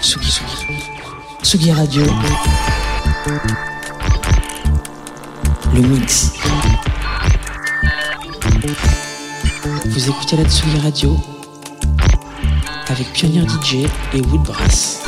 Tsugi, Tsugi. Tsugi Radio. Le mix. Vous écoutez la Tsugi Radio avec Pionnier DJ et Woodbrass.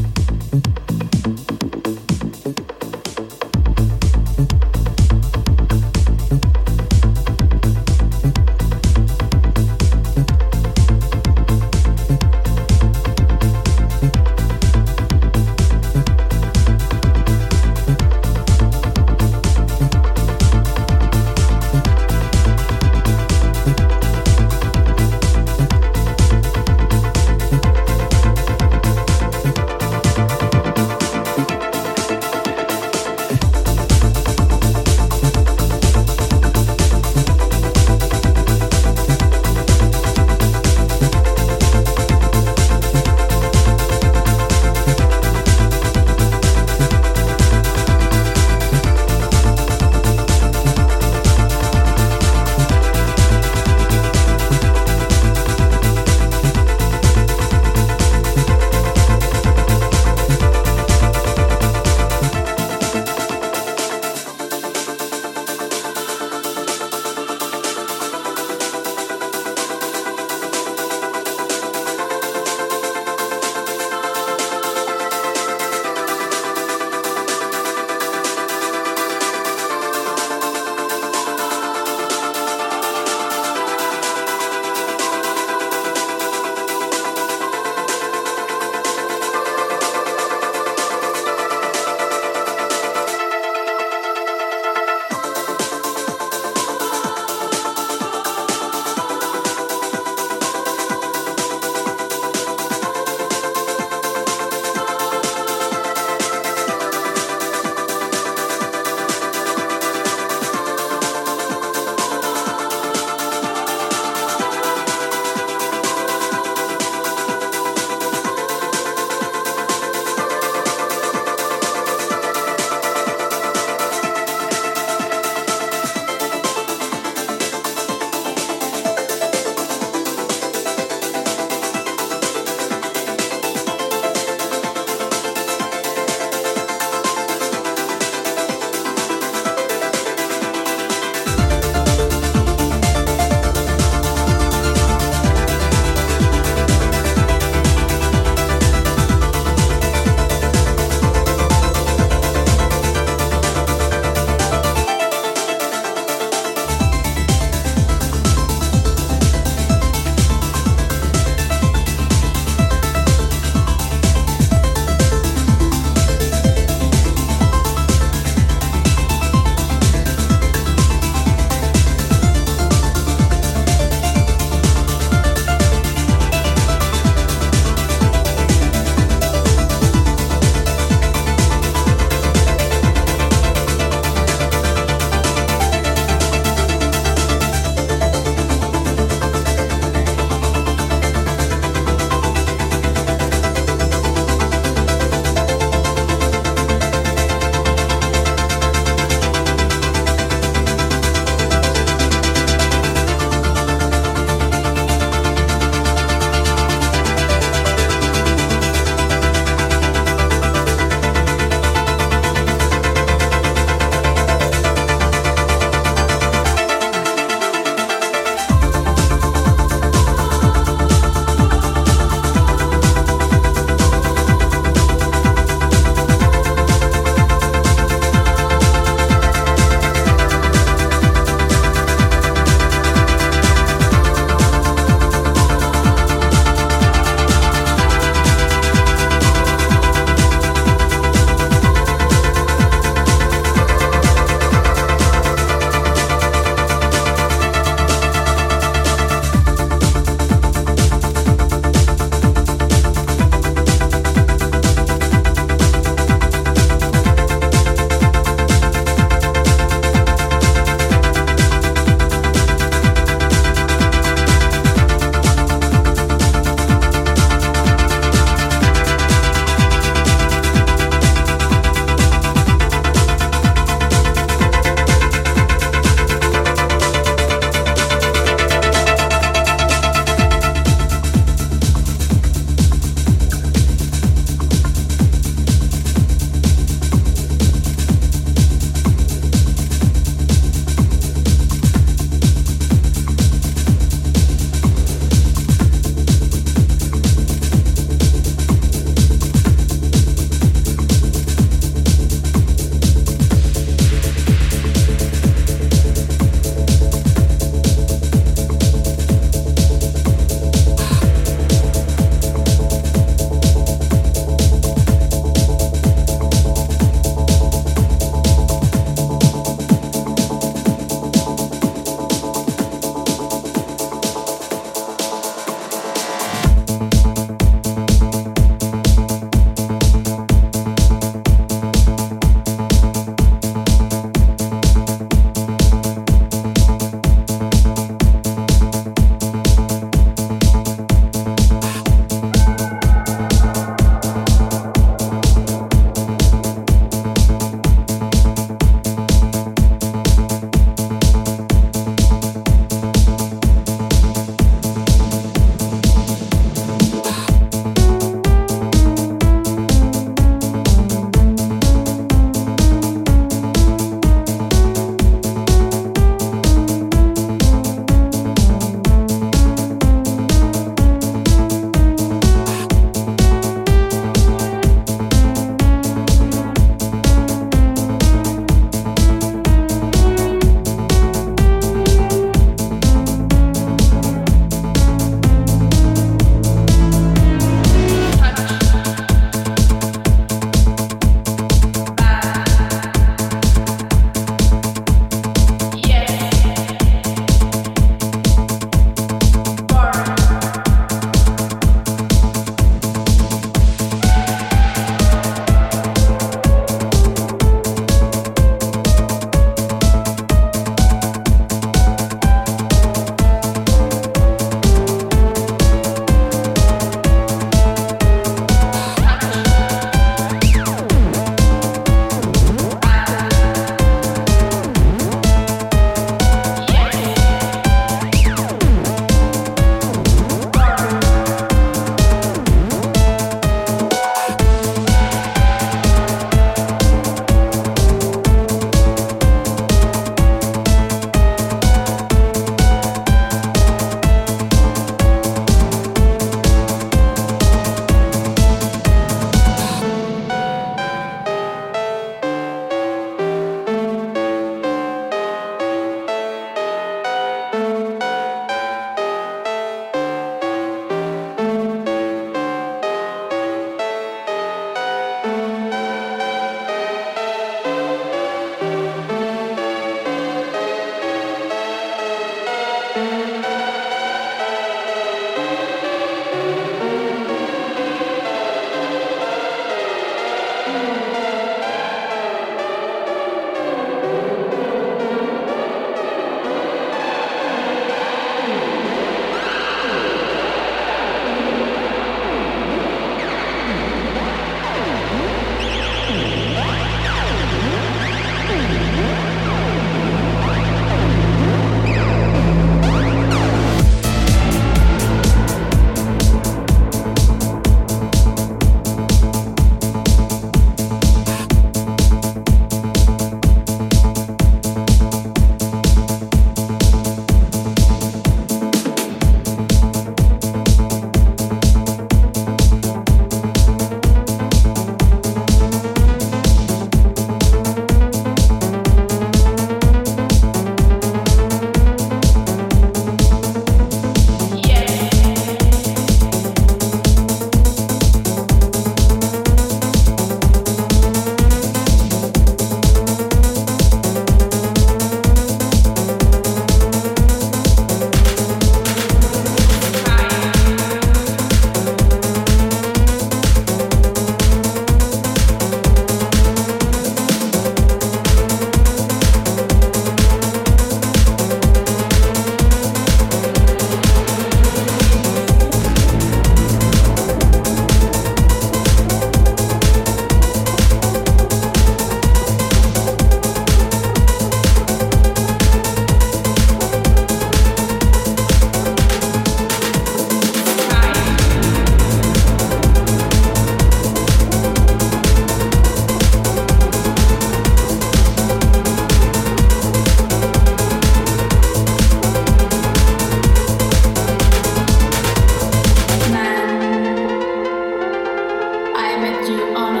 With you on